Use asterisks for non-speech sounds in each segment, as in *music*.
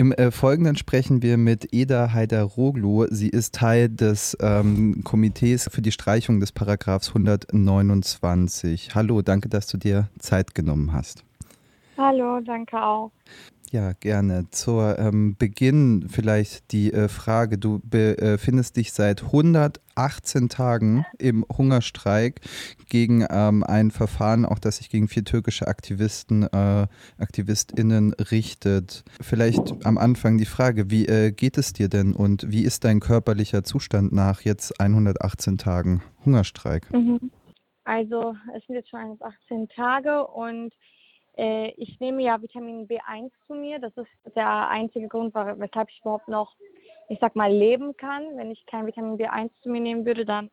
Im äh, Folgenden sprechen wir mit Eda Haidaroglu. Sie ist Teil des ähm, Komitees für die Streichung des Paragraphs 129. Hallo, danke, dass du dir Zeit genommen hast. Hallo, danke auch. Ja, gerne. Zur ähm, Beginn vielleicht die äh, Frage. Du befindest äh, dich seit 118 Tagen im Hungerstreik gegen ähm, ein Verfahren, auch das sich gegen vier türkische Aktivisten, äh, AktivistInnen richtet. Vielleicht am Anfang die Frage, wie äh, geht es dir denn und wie ist dein körperlicher Zustand nach jetzt 118 Tagen Hungerstreik? Mhm. Also es sind jetzt schon 118 Tage und ich nehme ja Vitamin B1 zu mir. Das ist der einzige Grund, weshalb ich überhaupt noch, ich sag mal, leben kann. Wenn ich kein Vitamin B1 zu mir nehmen würde, dann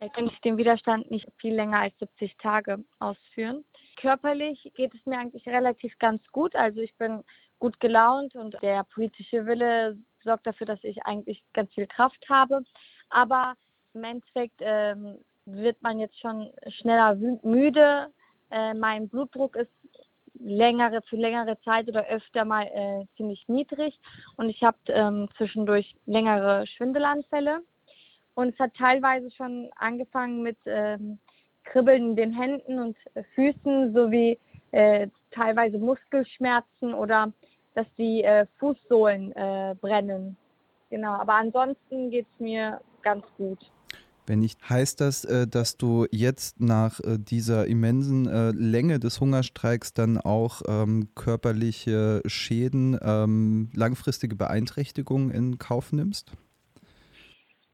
äh, könnte ich den Widerstand nicht viel länger als 70 Tage ausführen. Körperlich geht es mir eigentlich relativ ganz gut. Also ich bin gut gelaunt und der politische Wille sorgt dafür, dass ich eigentlich ganz viel Kraft habe. Aber im Endeffekt ähm, wird man jetzt schon schneller müde. Äh, mein Blutdruck ist längere, für längere Zeit oder öfter mal äh, ziemlich niedrig und ich habe ähm, zwischendurch längere Schwindelanfälle. Und es hat teilweise schon angefangen mit ähm, Kribbeln in den Händen und Füßen sowie äh, teilweise Muskelschmerzen oder dass die äh, Fußsohlen äh, brennen. Genau, aber ansonsten geht es mir ganz gut. Wenn nicht, heißt das, äh, dass du jetzt nach äh, dieser immensen äh, Länge des Hungerstreiks dann auch ähm, körperliche Schäden, ähm, langfristige Beeinträchtigungen in Kauf nimmst?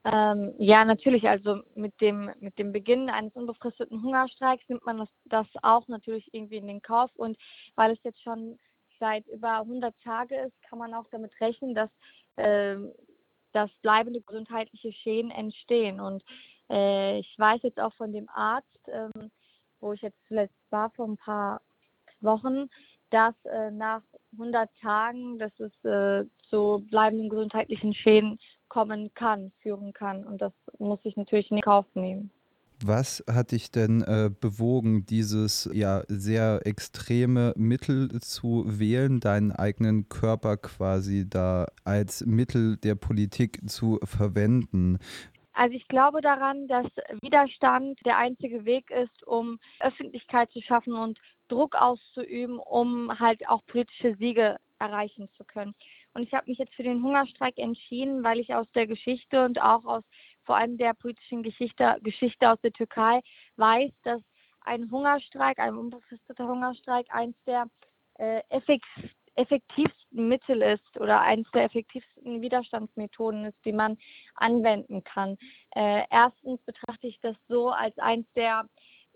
Ähm, ja, natürlich. Also mit dem, mit dem Beginn eines unbefristeten Hungerstreiks nimmt man das, das auch natürlich irgendwie in den Kauf. Und weil es jetzt schon seit über 100 Tage ist, kann man auch damit rechnen, dass äh, dass bleibende gesundheitliche Schäden entstehen. Und äh, ich weiß jetzt auch von dem Arzt, ähm, wo ich jetzt zuletzt war vor ein paar Wochen, dass äh, nach 100 Tagen, dass es äh, zu bleibenden gesundheitlichen Schäden kommen kann, führen kann. Und das muss ich natürlich in Kauf nehmen. Was hat dich denn äh, bewogen, dieses ja sehr extreme Mittel zu wählen, deinen eigenen Körper quasi da als Mittel der Politik zu verwenden? Also ich glaube daran, dass Widerstand der einzige Weg ist, um Öffentlichkeit zu schaffen und Druck auszuüben, um halt auch politische Siege erreichen zu können. Und ich habe mich jetzt für den Hungerstreik entschieden, weil ich aus der Geschichte und auch aus vor allem der politischen Geschichte, Geschichte aus der Türkei weiß, dass ein Hungerstreik, ein unbefristeter Hungerstreik, eines der äh, effektivsten Mittel ist oder eines der effektivsten Widerstandsmethoden ist, die man anwenden kann. Äh, erstens betrachte ich das so als eines der,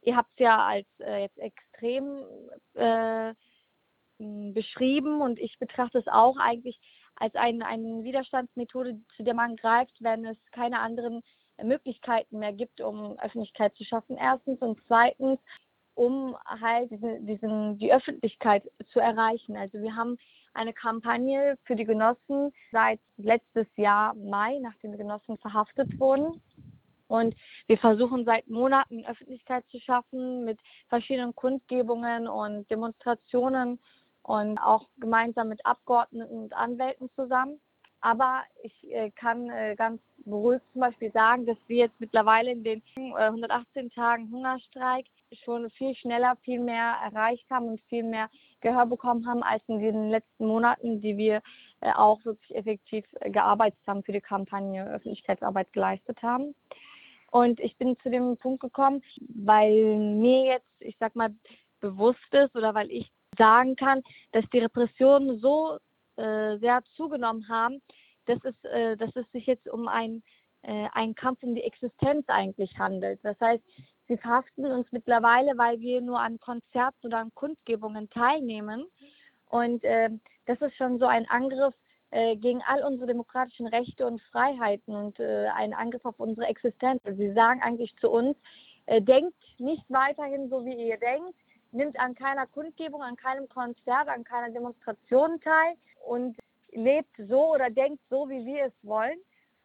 ihr habt es ja als äh, jetzt extrem äh, beschrieben und ich betrachte es auch eigentlich als ein, eine Widerstandsmethode, zu der man greift, wenn es keine anderen Möglichkeiten mehr gibt, um Öffentlichkeit zu schaffen. Erstens und zweitens, um halt diesen, diesen, die Öffentlichkeit zu erreichen. Also wir haben eine Kampagne für die Genossen seit letztes Jahr Mai, nachdem die Genossen verhaftet wurden. Und wir versuchen seit Monaten Öffentlichkeit zu schaffen mit verschiedenen Kundgebungen und Demonstrationen und auch gemeinsam mit Abgeordneten und Anwälten zusammen. Aber ich äh, kann äh, ganz beruhigt zum Beispiel sagen, dass wir jetzt mittlerweile in den äh, 118 Tagen Hungerstreik schon viel schneller, viel mehr erreicht haben und viel mehr Gehör bekommen haben als in den letzten Monaten, die wir äh, auch wirklich effektiv äh, gearbeitet haben für die Kampagne, Öffentlichkeitsarbeit geleistet haben. Und ich bin zu dem Punkt gekommen, weil mir jetzt, ich sag mal, bewusst ist oder weil ich sagen kann, dass die Repressionen so äh, sehr zugenommen haben, dass es, äh, dass es sich jetzt um ein, äh, einen Kampf um die Existenz eigentlich handelt. Das heißt, sie verhaften uns mittlerweile, weil wir nur an Konzerten oder an Kundgebungen teilnehmen. Und äh, das ist schon so ein Angriff äh, gegen all unsere demokratischen Rechte und Freiheiten und äh, ein Angriff auf unsere Existenz. Sie sagen eigentlich zu uns, denkt nicht weiterhin so, wie ihr denkt, nimmt an keiner Kundgebung, an keinem Konzert, an keiner Demonstration teil und lebt so oder denkt so, wie wir es wollen.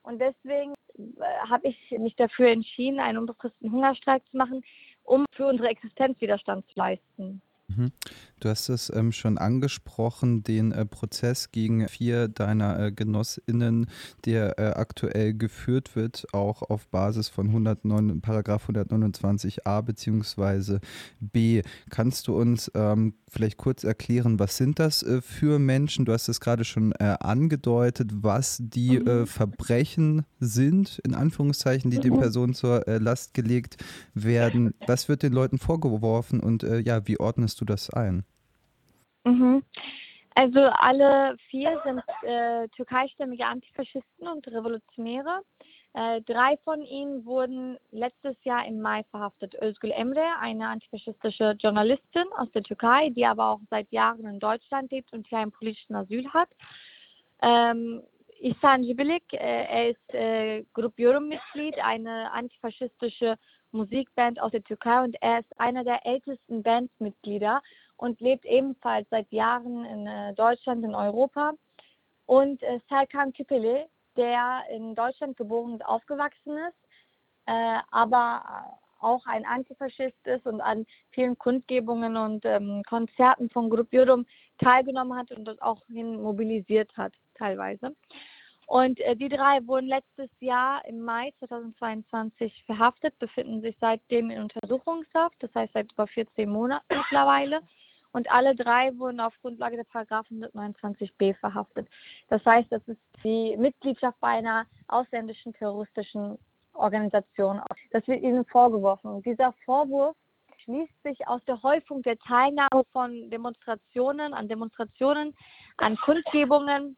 Und deswegen äh, habe ich mich dafür entschieden, einen unbefristeten Hungerstreik zu machen, um für unsere Existenz Widerstand zu leisten. Mhm. Du hast es ähm, schon angesprochen, den äh, Prozess gegen vier deiner äh, GenossInnen, der äh, aktuell geführt wird, auch auf Basis von 109, Paragraph 129a bzw. b. Kannst du uns ähm, vielleicht kurz erklären, was sind das äh, für Menschen? Du hast es gerade schon äh, angedeutet, was die äh, mhm. Verbrechen sind, in Anführungszeichen, die den mhm. Personen zur Last gelegt werden. Was wird den Leuten vorgeworfen und ja, wie ordnest du das ein? Mhm. Also alle vier sind äh, türkeistämmige Antifaschisten und Revolutionäre. Äh, drei von ihnen wurden letztes Jahr im Mai verhaftet. Özgül Emre, eine antifaschistische Journalistin aus der Türkei, die aber auch seit Jahren in Deutschland lebt und hier ein politischen Asyl hat. Ähm, Ihsan Jibilik, äh, er ist äh, Yorum-Mitglied, eine antifaschistische Musikband aus der Türkei und er ist einer der ältesten Bandmitglieder und lebt ebenfalls seit Jahren in äh, Deutschland, in Europa. Und äh, Serkan Küpeli, der in Deutschland geboren und aufgewachsen ist, äh, aber auch ein Antifaschist ist und an vielen Kundgebungen und ähm, Konzerten von Grupp Jurum teilgenommen hat und das auch hin mobilisiert hat, teilweise. Und äh, die drei wurden letztes Jahr im Mai 2022 verhaftet, befinden sich seitdem in Untersuchungshaft, das heißt seit über 14 Monaten mittlerweile und alle drei wurden auf Grundlage der Paragraph 129b verhaftet. Das heißt, das ist die Mitgliedschaft bei einer ausländischen terroristischen Organisation. Das wird ihnen vorgeworfen. Und dieser Vorwurf schließt sich aus der Häufung der Teilnahme von Demonstrationen, an Demonstrationen, an Kundgebungen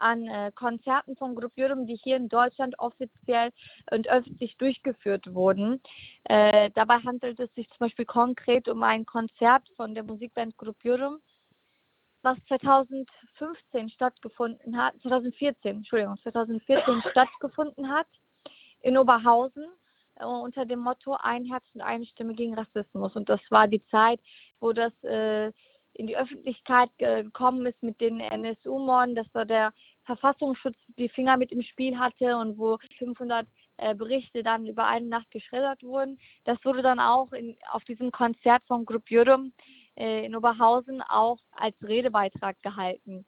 an äh, Konzerten von Gruppierungen, die hier in Deutschland offiziell und öffentlich durchgeführt wurden. Äh, dabei handelt es sich zum Beispiel konkret um ein Konzert von der Musikband Gruppierum, was 2015 stattgefunden hat, 2014, Entschuldigung, 2014 *laughs* stattgefunden hat in Oberhausen äh, unter dem Motto Ein Herz und eine Stimme gegen Rassismus. Und das war die Zeit, wo das äh, in die Öffentlichkeit gekommen ist mit den NSU-Morden. Das war der Verfassungsschutz die Finger mit im Spiel hatte und wo 500 äh, Berichte dann über eine Nacht geschreddert wurden. Das wurde dann auch in, auf diesem Konzert von Grupp Jürgen äh, in Oberhausen auch als Redebeitrag gehalten.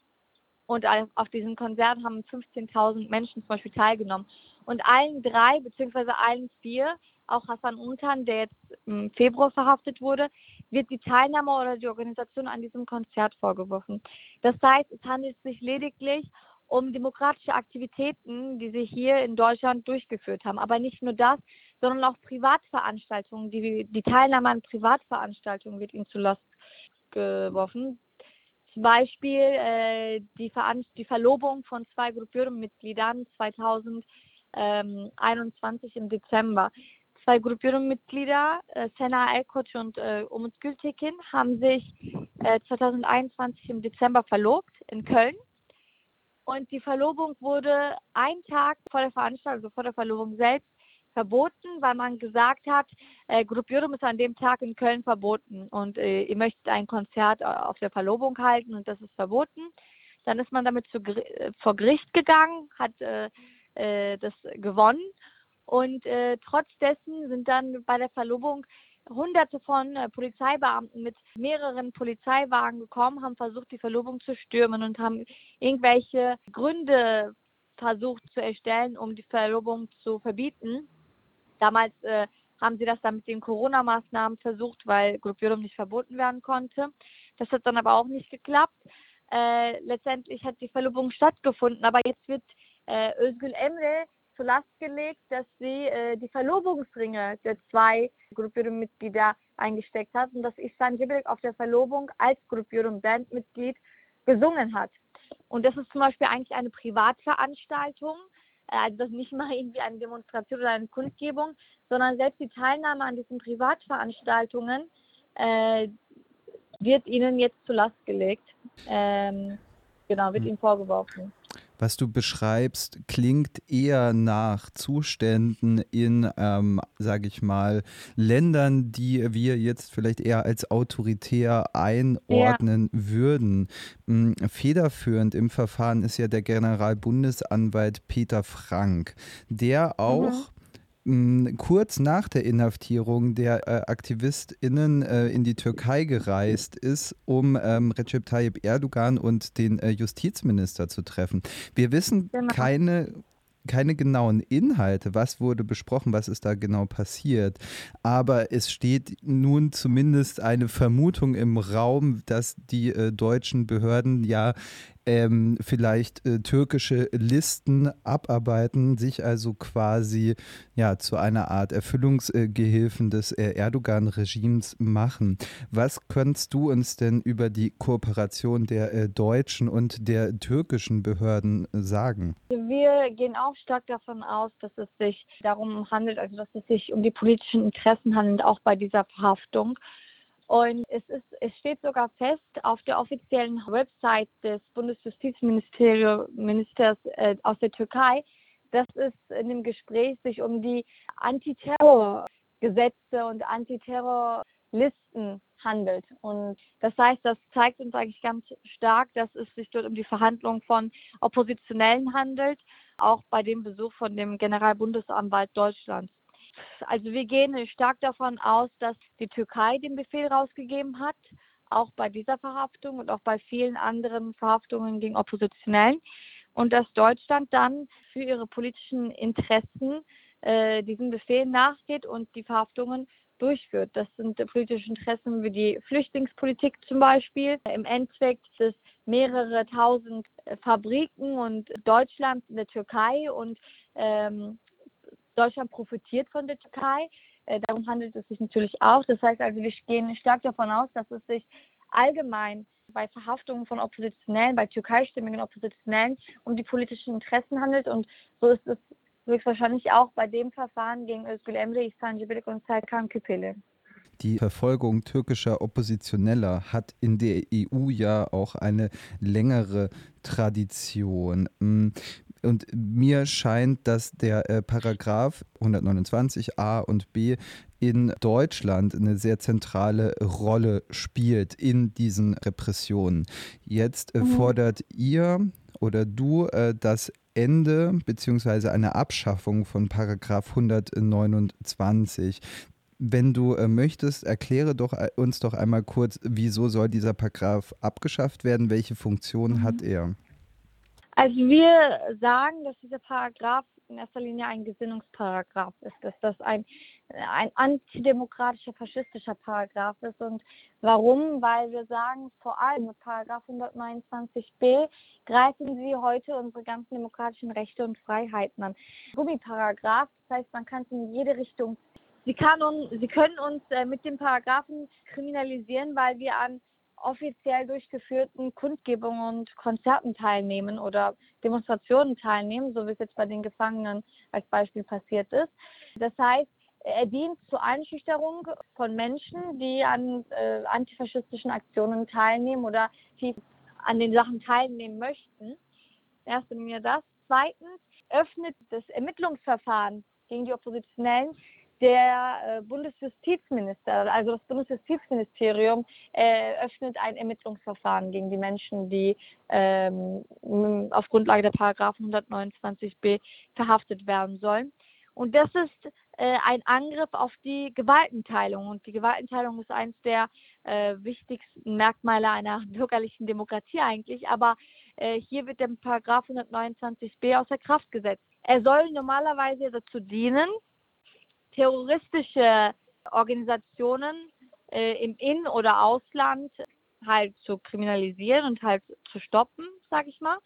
Und auf diesem Konzert haben 15.000 Menschen zum Beispiel teilgenommen. Und allen drei, beziehungsweise allen vier, auch Hassan Untan, der jetzt im Februar verhaftet wurde, wird die Teilnahme oder die Organisation an diesem Konzert vorgeworfen. Das heißt, es handelt sich lediglich um demokratische Aktivitäten, die sie hier in Deutschland durchgeführt haben. Aber nicht nur das, sondern auch Privatveranstaltungen. Die, die Teilnahme an Privatveranstaltungen wird ihnen zu Last geworfen. Zum Beispiel äh, die, die, Verlobung von zwei Gruppierungsmitgliedern 2021 im Dezember. Zwei Gruppierungsmitglieder, äh, Sena Elkoc und äh, Umut Gültekin, haben sich äh, 2021 im Dezember verlobt in Köln. Und die Verlobung wurde einen Tag vor der Veranstaltung, also vor der Verlobung selbst, verboten, weil man gesagt hat, äh, Gruppierung ist an dem Tag in Köln verboten und äh, ihr möchtet ein Konzert äh, auf der Verlobung halten und das ist verboten. Dann ist man damit zu, äh, vor Gericht gegangen, hat äh, äh, das gewonnen und äh, trotz dessen sind dann bei der Verlobung Hunderte von äh, Polizeibeamten mit mehreren Polizeiwagen gekommen, haben versucht, die Verlobung zu stürmen und haben irgendwelche Gründe versucht zu erstellen, um die Verlobung zu verbieten. Damals äh, haben sie das dann mit den Corona-Maßnahmen versucht, weil Gruppierung nicht verboten werden konnte. Das hat dann aber auch nicht geklappt. Äh, letztendlich hat die Verlobung stattgefunden, aber jetzt wird äh, Özgül Emre zur Last gelegt, dass sie äh, die Verlobungsringe der zwei Gruppierungsmitglieder eingesteckt hat und dass Ihsan Jibril auf der Verlobung als Gruppierung-Bandmitglied gesungen hat. Und das ist zum Beispiel eigentlich eine Privatveranstaltung, äh, also das nicht mal irgendwie eine Demonstration oder eine Kundgebung, sondern selbst die Teilnahme an diesen Privatveranstaltungen äh, wird ihnen jetzt zur Last gelegt. Ähm, genau, wird hm. ihnen vorgeworfen was du beschreibst, klingt eher nach Zuständen in, ähm, sage ich mal, Ländern, die wir jetzt vielleicht eher als autoritär einordnen ja. würden. Hm, federführend im Verfahren ist ja der Generalbundesanwalt Peter Frank, der auch mhm kurz nach der Inhaftierung der äh, AktivistInnen äh, in die Türkei gereist ist, um ähm, Recep Tayyip Erdogan und den äh, Justizminister zu treffen. Wir wissen genau. keine keine genauen Inhalte, was wurde besprochen, was ist da genau passiert. Aber es steht nun zumindest eine Vermutung im Raum, dass die äh, deutschen Behörden ja ähm, vielleicht äh, türkische Listen abarbeiten, sich also quasi ja zu einer Art Erfüllungsgehilfen des äh, Erdogan-Regimes machen. Was könntest du uns denn über die Kooperation der äh, deutschen und der türkischen Behörden sagen? Wir gehen auch stark davon aus, dass es sich darum handelt, also dass es sich um die politischen Interessen handelt, auch bei dieser Verhaftung. Und es, ist, es steht sogar fest auf der offiziellen Website des Bundesjustizministeriums äh, aus der Türkei, dass es in dem Gespräch sich um die Antiterrorgesetze und Antiterrorlisten handelt. Und das heißt, das zeigt uns eigentlich ganz stark, dass es sich dort um die Verhandlung von Oppositionellen handelt, auch bei dem Besuch von dem Generalbundesanwalt Deutschlands. Also wir gehen stark davon aus, dass die Türkei den Befehl rausgegeben hat, auch bei dieser Verhaftung und auch bei vielen anderen Verhaftungen gegen Oppositionellen. Und dass Deutschland dann für ihre politischen Interessen äh, diesen Befehl nachgeht und die Verhaftungen durchführt. Das sind politische Interessen wie die Flüchtlingspolitik zum Beispiel. Im Endeffekt es mehrere tausend Fabriken und Deutschland in der Türkei und ähm, Deutschland profitiert von der Türkei. Äh, darum handelt es sich natürlich auch. Das heißt also, wir gehen stark davon aus, dass es sich allgemein bei Verhaftungen von Oppositionellen, bei türkeistimmigen Oppositionellen um die politischen Interessen handelt. Und so ist es höchstwahrscheinlich auch bei dem Verfahren gegen Özgül Emre, Ihsan Cibelik und Serkan Küpeli. Die Verfolgung türkischer Oppositioneller hat in der EU ja auch eine längere Tradition. Hm, und mir scheint, dass der äh, Paragraph 129a und b in Deutschland eine sehr zentrale Rolle spielt in diesen Repressionen. Jetzt äh, mhm. fordert ihr oder du äh, das Ende bzw. eine Abschaffung von Paragraph 129. Wenn du äh, möchtest, erkläre doch äh, uns doch einmal kurz, wieso soll dieser Paragraph abgeschafft werden? Welche Funktion mhm. hat er? Also wir sagen, dass dieser Paragraph in erster Linie ein Gesinnungsparagraph ist, dass das ein, ein antidemokratischer, faschistischer Paragraph ist. Und warum? Weil wir sagen, vor allem mit Paragraph 129b greifen sie heute unsere ganzen demokratischen Rechte und Freiheiten an. Gummiparagraph, das heißt, man kann es in jede Richtung. Sie, kann un, sie können uns äh, mit dem Paragraphen kriminalisieren, weil wir an offiziell durchgeführten Kundgebungen und Konzerten teilnehmen oder Demonstrationen teilnehmen, so wie es jetzt bei den Gefangenen als Beispiel passiert ist. Das heißt, er dient zur Einschüchterung von Menschen, die an äh, antifaschistischen Aktionen teilnehmen oder die an den Sachen teilnehmen möchten. Erstens mir das. Zweitens öffnet das Ermittlungsverfahren gegen die Oppositionellen der äh, Bundesjustizminister, also das Bundesjustizministerium, äh, öffnet ein Ermittlungsverfahren gegen die Menschen, die ähm, auf Grundlage der Paragraphen 129b verhaftet werden sollen. Und das ist äh, ein Angriff auf die Gewaltenteilung. Und die Gewaltenteilung ist eines der wichtigsten Merkmale einer *laughs* bürgerlichen Demokratie eigentlich. Aber hier wird der Paragraph 129b außer Kraft gesetzt. Er soll normalerweise dazu dienen, terroristische Organisationen äh, im In- oder Ausland halt zu kriminalisieren und halt zu stoppen, sage ich mal.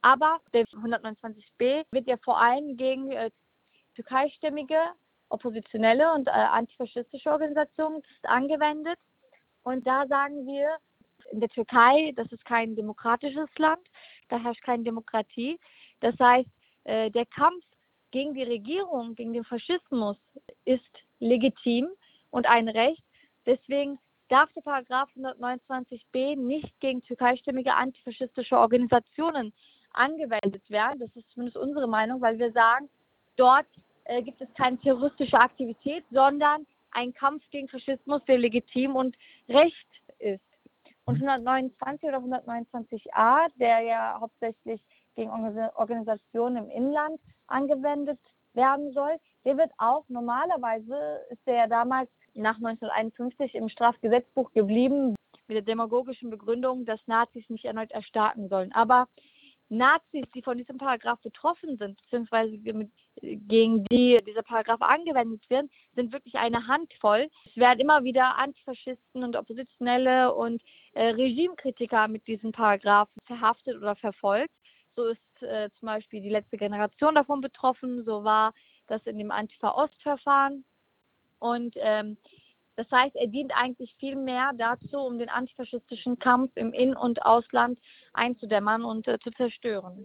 Aber der 129b wird ja vor allem gegen äh, türkeistämmige, oppositionelle und äh, antifaschistische Organisationen angewendet. Und da sagen wir, in der Türkei, das ist kein demokratisches Land, da herrscht keine Demokratie. Das heißt, äh, der Kampf gegen die Regierung, gegen den Faschismus ist legitim und ein Recht. Deswegen darf der Paragraph 129b nicht gegen türkeistämmige antifaschistische Organisationen angewendet werden. Das ist zumindest unsere Meinung, weil wir sagen, dort äh, gibt es keine terroristische Aktivität, sondern ein Kampf gegen Faschismus, der legitim und recht ist. Und 129 oder 129a, der ja hauptsächlich gegen Organisationen im Inland angewendet werden soll. Der wird auch normalerweise, ist der ja damals nach 1951 im Strafgesetzbuch geblieben, mit der demagogischen Begründung, dass Nazis nicht erneut erstarken sollen. Aber Nazis, die von diesem Paragraph betroffen sind, beziehungsweise gegen die dieser Paragraph angewendet wird, sind wirklich eine Handvoll. Es werden immer wieder Antifaschisten und Oppositionelle und äh, Regimekritiker mit diesem Paragraph verhaftet oder verfolgt. So ist äh, zum Beispiel die letzte Generation davon betroffen. So war das in dem Antifa-Ost-Verfahren. Und ähm, das heißt, er dient eigentlich viel mehr dazu, um den antifaschistischen Kampf im In- und Ausland einzudämmern und äh, zu zerstören.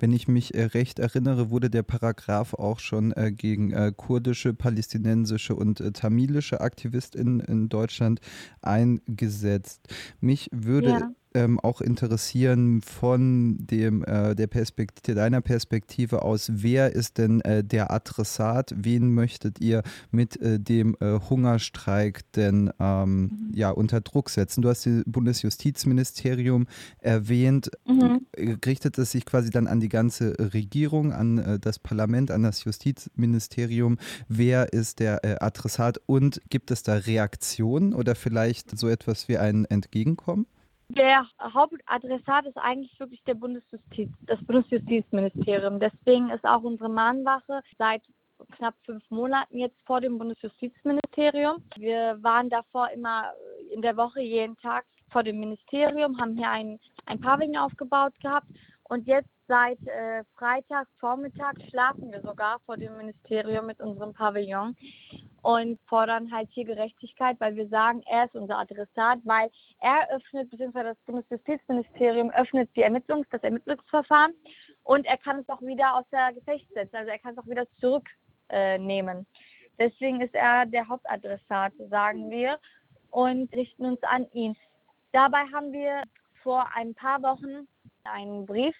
Wenn ich mich äh, recht erinnere, wurde der Paragraph auch schon äh, gegen äh, kurdische, palästinensische und äh, tamilische AktivistInnen in Deutschland eingesetzt. Mich würde ja ähm, auch interessieren von dem, äh, der Perspektive, deiner Perspektive aus, wer ist denn äh, der Adressat? Wen möchtet ihr mit äh, dem äh, Hungerstreik denn ähm, mhm. ja, unter Druck setzen? Du hast das Bundesjustizministerium erwähnt. Mhm. Richtet es sich quasi dann an die ganze Regierung, an äh, das Parlament, an das Justizministerium? Wer ist der äh, Adressat und gibt es da Reaktionen oder vielleicht so etwas wie ein Entgegenkommen? Der Hauptadressat ist eigentlich wirklich der Bundesjustiz, das Bundesjustizministerium. Deswegen ist auch unsere Mahnwache seit knapp fünf Monaten jetzt vor dem Bundesjustizministerium. Wir waren davor immer in der Woche jeden Tag vor dem Ministerium, haben hier ein, ein Pavillon aufgebaut gehabt und jetzt seit äh, Freitag Vormittag schlafen wir sogar vor dem Ministerium mit unserem Pavillon und fordern halt hier Gerechtigkeit, weil wir sagen, er ist unser Adressat, weil er öffnet, beziehungsweise das Bundesjustizministerium öffnet die Ermittlungs-, das Ermittlungsverfahren und er kann es auch wieder aus der Gefecht setzen, also er kann es auch wieder zurücknehmen. Äh, Deswegen ist er der Hauptadressat, sagen wir, und richten uns an ihn. Dabei haben wir vor ein paar Wochen einen Brief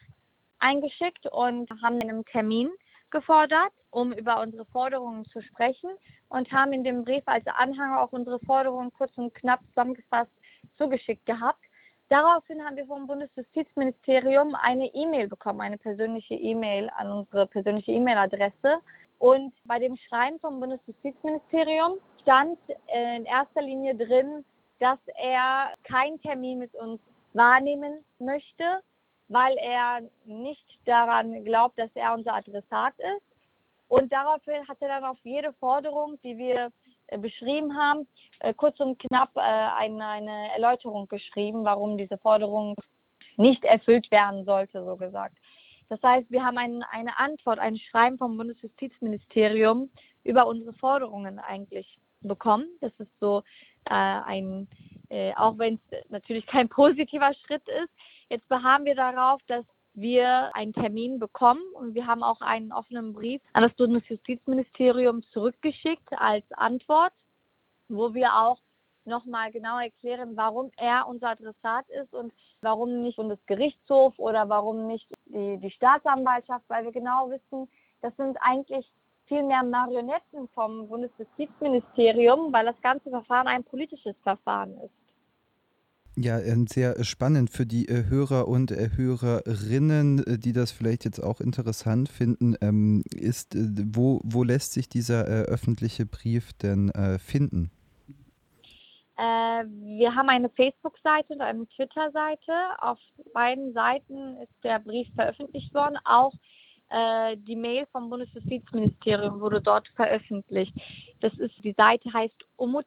eingeschickt und haben einen Termin gefordert, um über unsere Forderungen zu sprechen und haben in dem Brief als Anhang auch unsere Forderungen kurz und knapp zusammengefasst zugeschickt gehabt. Daraufhin haben wir vom Bundesjustizministerium eine E-Mail bekommen, eine persönliche E-Mail an unsere persönliche E-Mail-Adresse. Und bei dem Schreiben vom Bundesjustizministerium stand in erster Linie drin, dass er keinen Termin mit uns wahrnehmen möchte, weil er nicht daran glaubt, dass er unser Adressat ist. Und daraufhin hat er dann auf jede Forderung, die wir äh, beschrieben haben, äh, kurz und knapp äh, eine, Erläuterung geschrieben, warum diese Forderung nicht erfüllt werden sollte, so gesagt. Das heißt, wir haben ein, eine Antwort, ein Schreiben vom Bundesjustizministerium über unsere Forderungen eigentlich bekommen. Das ist so ein, auch wenn es natürlich kein positiver Schritt ist, Jetzt beharren wir darauf, dass wir einen Termin bekommen und wir haben auch einen offenen Brief an das Bundesjustizministerium zurückgeschickt als Antwort, wo wir auch nochmal genau erklären, warum er unser Adressat ist und warum nicht Bundesgerichtshof oder warum nicht die, die Staatsanwaltschaft, weil wir genau wissen, das sind eigentlich viel mehr Marionetten vom Bundesjustizministerium, weil das ganze Verfahren ein politisches Verfahren ist. Ja, ähm, sehr äh, spannend für die äh, Hörer und äh, Hörerinnen, die das vielleicht jetzt auch interessant finden, ähm, ist, wo, wo lässt sich dieser öffentliche Brief denn finden? wir haben eine Facebook-Seite und eine Twitter-Seite. Auf beiden Seiten ist der Brief veröffentlicht worden. Auch die Mail vom Bundesjustizministerium wurde dort veröffentlicht. Das ist, die Seite heißt Umut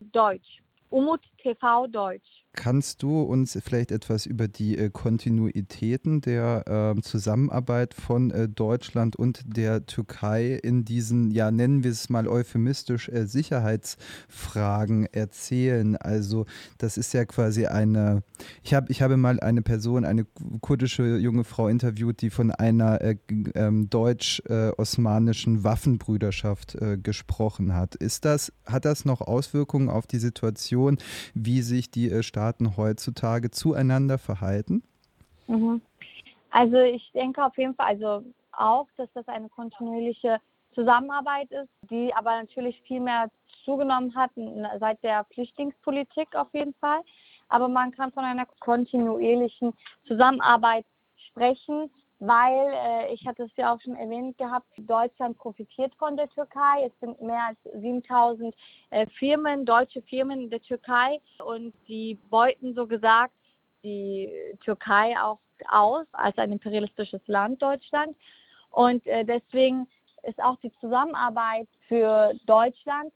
Deutsch. Umut TV Deutsch. Kannst du uns vielleicht etwas über die äh, Kontinuitäten der äh, Zusammenarbeit von äh, Deutschland und der Türkei in diesen, ja, nennen wir es mal euphemistisch, äh, Sicherheitsfragen erzählen? Also, das ist ja quasi eine, ich, hab, ich habe mal eine Person, eine kurdische junge Frau interviewt, die von einer äh, ähm, deutsch-osmanischen Waffenbrüderschaft äh, gesprochen hat. Ist das, hat das noch Auswirkungen auf die Situation, wie sich die äh, Staaten heutzutage zueinander verhalten? Mhm. Also ich denke auf jeden Fall, also auch, dass das eine kontinuierliche Zusammenarbeit ist, die aber natürlich viel mehr zugenommen hat seit der Flüchtlingspolitik auf jeden Fall. Aber man kann von einer kontinuierlichen Zusammenarbeit sprechen, weil äh, ich hatte es ja auch schon erwähnt gehabt, Deutschland profitiert von der Türkei. Es sind mehr als 7000 äh, Firmen, deutsche Firmen in der Türkei und die beuten so gesagt die Türkei auch aus als ein imperialistisches Land Deutschland. Und äh, deswegen ist auch die Zusammenarbeit für Deutschland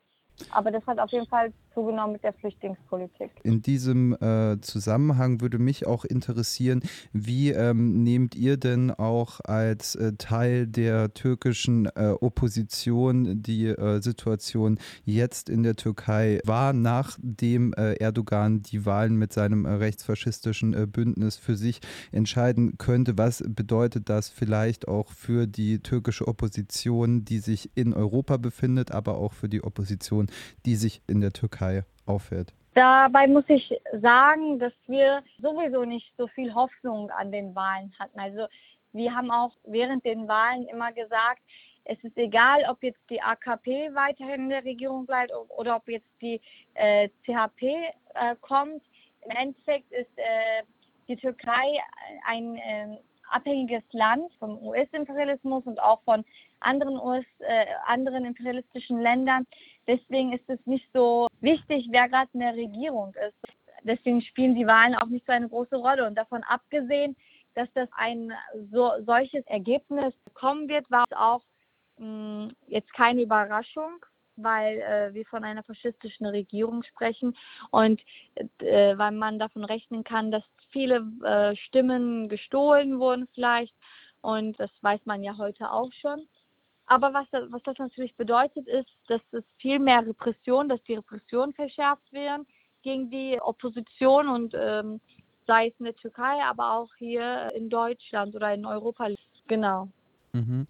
aber das hat auf jeden Fall zugenommen mit der Flüchtlingspolitik. In diesem äh, Zusammenhang würde mich auch interessieren, wie ähm, nehmt ihr denn auch als äh, Teil der türkischen äh, Opposition die äh, Situation jetzt in der Türkei wahr, nachdem äh, Erdogan die Wahlen mit seinem äh, rechtsfaschistischen Bündnis für sich entscheiden könnte? Was bedeutet das vielleicht auch für die türkische Opposition, die sich in Europa befindet, aber auch für die Opposition, die sich in der Türkei aufhält? Dabei muss ich sagen, dass wir sowieso nicht so viel Hoffnung an den Wahlen hatten. Also wir haben auch während den Wahlen immer gesagt, es ist egal, ob jetzt die AKP weiterhin in der Regierung bleibt oder ob jetzt die äh, CHP äh, kommt. Im Endeffekt ist äh, die Türkei ein ähm, abhängiges Land vom US-Imperialismus und auch von anderen, US, äh, anderen imperialistischen Ländern. Deswegen ist es nicht so wichtig, wer gerade in der Regierung ist. Deswegen spielen die Wahlen auch nicht so eine große Rolle. Und davon abgesehen, dass das ein so, solches Ergebnis kommen wird, war es auch mh, jetzt keine Überraschung weil äh, wir von einer faschistischen Regierung sprechen und äh, weil man davon rechnen kann, dass viele äh, Stimmen gestohlen wurden vielleicht und das weiß man ja heute auch schon. Aber was, was das natürlich bedeutet, ist, dass es viel mehr Repression, dass die Repressionen verschärft werden gegen die Opposition und ähm, sei es in der Türkei, aber auch hier in Deutschland oder in Europa. Genau. Mhm.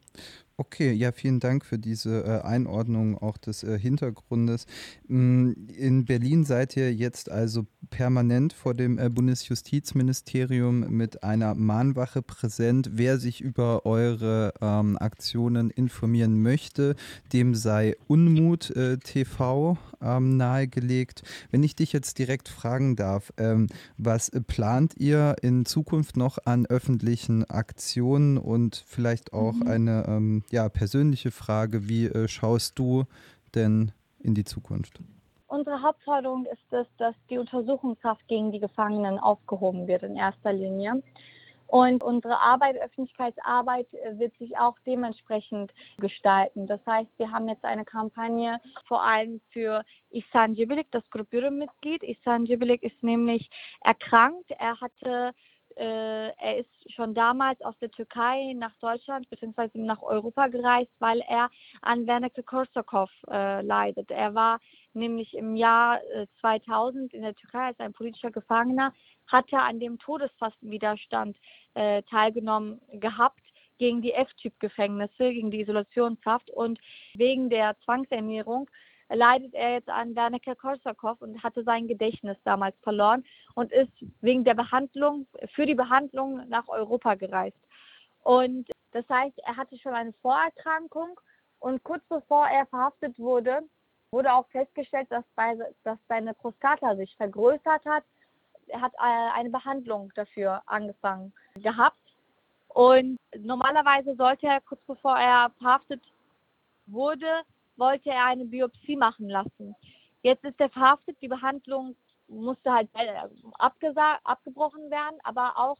Okay, ja, vielen Dank für diese äh, Einordnung auch des äh, Hintergrundes. Mm, in Berlin seid ihr jetzt also permanent vor dem äh, Bundesjustizministerium mit einer Mahnwache präsent. Wer sich über eure ähm, Aktionen informieren möchte, dem sei Unmut äh, TV ähm, nahegelegt. Wenn ich dich jetzt direkt fragen darf, ähm, was plant ihr in Zukunft noch an öffentlichen Aktionen und vielleicht auch mhm. eine ähm, ja, persönliche Frage, wie äh, schaust du denn in die Zukunft? Unsere Hauptforderung ist es, dass die Untersuchungshaft gegen die Gefangenen aufgehoben wird in erster Linie. Und unsere Arbeit, Öffentlichkeitsarbeit äh, wird sich auch dementsprechend gestalten. Das heißt, wir haben jetzt eine Kampagne vor allem für Ihsan Cibilik, das Gruppierungsmitglied. Ihsan Cibilik ist nämlich erkrankt. Er hatte äh, er ist schon damals aus der Türkei nach Deutschland bzw. nach Europa gereist, weil er an Wernicke-Korsakow äh, leidet. Er war nämlich im Jahr äh, 2000 in der Türkei als ein politischer Gefangener, hatte an dem Todesfastenwiderstand äh, teilgenommen gehabt gegen die F-Typ-Gefängnisse, gegen die Isolationshaft und wegen der Zwangsernährung leidet er jetzt an Wernicke-Korsakow und hatte sein Gedächtnis damals verloren und ist wegen der Behandlung, für die Behandlung nach Europa gereist. Und das heißt, er hatte schon eine Vorerkrankung und kurz bevor er verhaftet wurde, wurde auch festgestellt, dass, bei, dass seine Prostata sich vergrößert hat. Er hat äh, eine Behandlung dafür angefangen gehabt. Und normalerweise sollte er kurz bevor er verhaftet wurde, wollte er eine Biopsie machen lassen. Jetzt ist er verhaftet, die Behandlung musste halt äh, abgebrochen werden, aber auch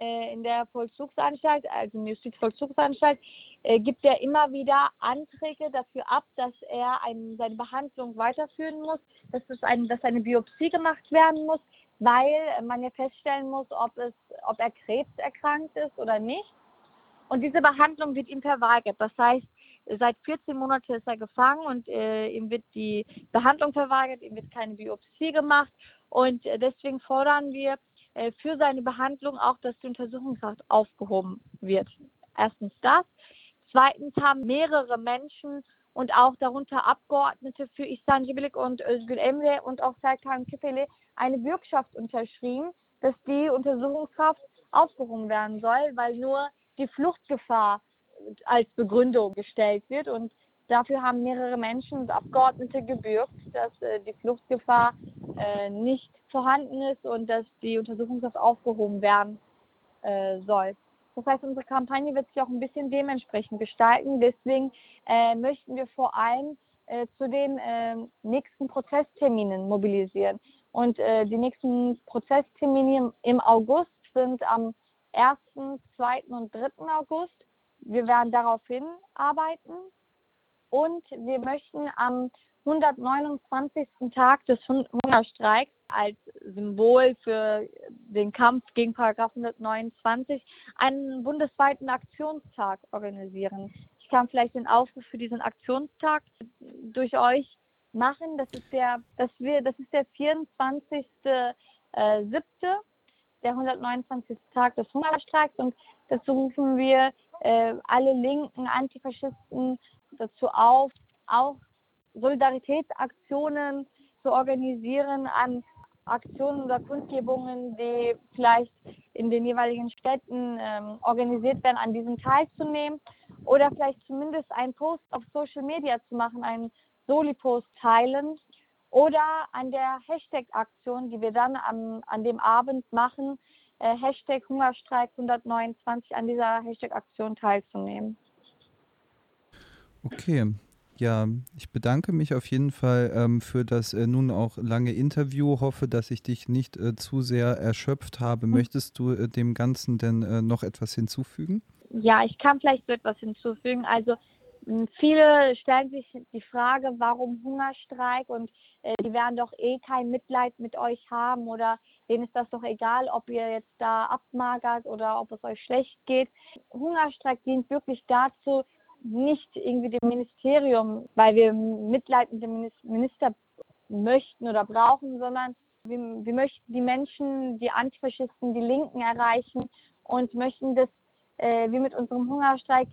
äh, in der Vollzugsanstalt, also in der Justizvollzugsanstalt, äh, gibt er immer wieder Anträge dafür ab, dass er ein, seine Behandlung weiterführen muss, dass, es ein, dass eine Biopsie gemacht werden muss, weil man ja feststellen muss, ob, es, ob er krebserkrankt ist oder nicht. Und diese Behandlung wird ihm verweigert. Das heißt, Seit 14 Monaten ist er gefangen und äh, ihm wird die Behandlung verweigert, ihm wird keine Biopsie gemacht. Und äh, deswegen fordern wir äh, für seine Behandlung auch, dass die Untersuchungshaft aufgehoben wird. Erstens das. Zweitens haben mehrere Menschen und auch darunter Abgeordnete für Ihsan Civilik und Özgür Emre und auch Serkan Kifele eine Bürgschaft unterschrieben, dass die Untersuchungshaft aufgehoben werden soll, weil nur die Fluchtgefahr als Begründung gestellt wird. Und dafür haben mehrere Menschen und Abgeordnete gebürgt, dass äh, die Fluchtgefahr äh, nicht vorhanden ist und dass die Untersuchungshaft aufgehoben werden äh, soll. Das heißt, unsere Kampagne wird sich auch ein bisschen dementsprechend gestalten. Deswegen möchten wir vor allem zu den äh, nächsten Prozessterminen mobilisieren. Und die nächsten Prozesstermine im August sind am 1., 2. und 3. August. Wir werden daraufhin arbeiten und wir möchten am 129. Tag des Hungerstreiks als Symbol für den Kampf gegen Paragraph 129 einen bundesweiten Aktionstag organisieren. Ich kann vielleicht den Aufruf für diesen Aktionstag durch euch machen. Das ist der, das wir, das ist der 24. Äh, 7., der 129. Tag des Hungerstreiks und dazu rufen wir äh, alle linken Antifaschisten dazu auf, auch Solidaritätsaktionen zu organisieren an Aktionen oder Kundgebungen, die vielleicht in den jeweiligen Städten ähm, organisiert werden, an diesem teilzunehmen. Oder vielleicht zumindest einen Post auf Social Media zu machen, einen Soli-Post teilen. Oder an der Hashtag-Aktion, die wir dann am, an dem Abend machen, äh, Hashtag Hungerstreik 129 an dieser Hashtag-Aktion teilzunehmen. Okay, ja, ich bedanke mich auf jeden Fall ähm, für das äh, nun auch lange Interview. Hoffe, dass ich dich nicht äh, zu sehr erschöpft habe. Hm. Möchtest du äh, dem Ganzen denn äh, noch etwas hinzufügen? Ja, ich kann vielleicht so etwas hinzufügen. Also viele stellen sich die Frage, warum Hungerstreik und äh, die werden doch eh kein Mitleid mit euch haben oder denen ist das doch egal, ob ihr jetzt da abmagert oder ob es euch schlecht geht. Hungerstreik dient wirklich dazu, nicht irgendwie dem Ministerium, weil wir Mitleid mit dem Minister möchten oder brauchen, sondern wir, wir möchten die Menschen, die Antifaschisten, die Linken erreichen und möchten, dass äh, wir mit unserem Hungerstreik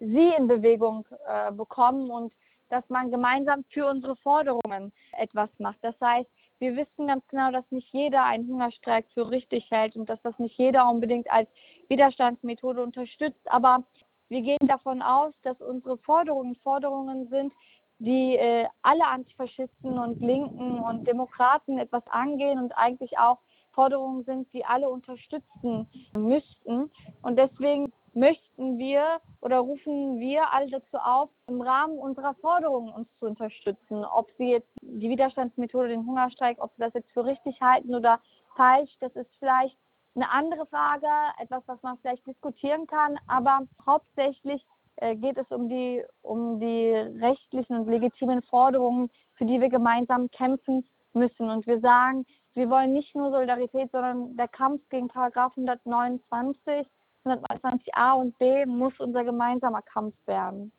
sie in Bewegung äh, bekommen und dass man gemeinsam für unsere Forderungen etwas macht. Das heißt, wir wissen ganz genau, dass nicht jeder einen Hungerstreik für richtig hält und dass das nicht jeder unbedingt als Widerstandsmethode unterstützt. Aber wir gehen davon aus, dass unsere Forderungen Forderungen sind, die äh, alle Antifaschisten und Linken und Demokraten etwas angehen und eigentlich auch Forderungen sind, die alle unterstützen müssten. Und deswegen möchten wir oder rufen wir alle dazu auf, im Rahmen unserer Forderungen uns zu unterstützen. Ob sie jetzt die Widerstandsmethode, den Hungerstreik, ob sie das jetzt für richtig halten oder falsch, das ist vielleicht eine andere Frage, etwas, was man vielleicht diskutieren kann, aber hauptsächlich äh, geht es um die, um die rechtlichen und legitimen Forderungen, für die wir gemeinsam kämpfen müssen. Und wir sagen, wir wollen nicht nur Solidarität, sondern der Kampf gegen Paragraph 129, 129a und b muss unser gemeinsamer Kampf werden.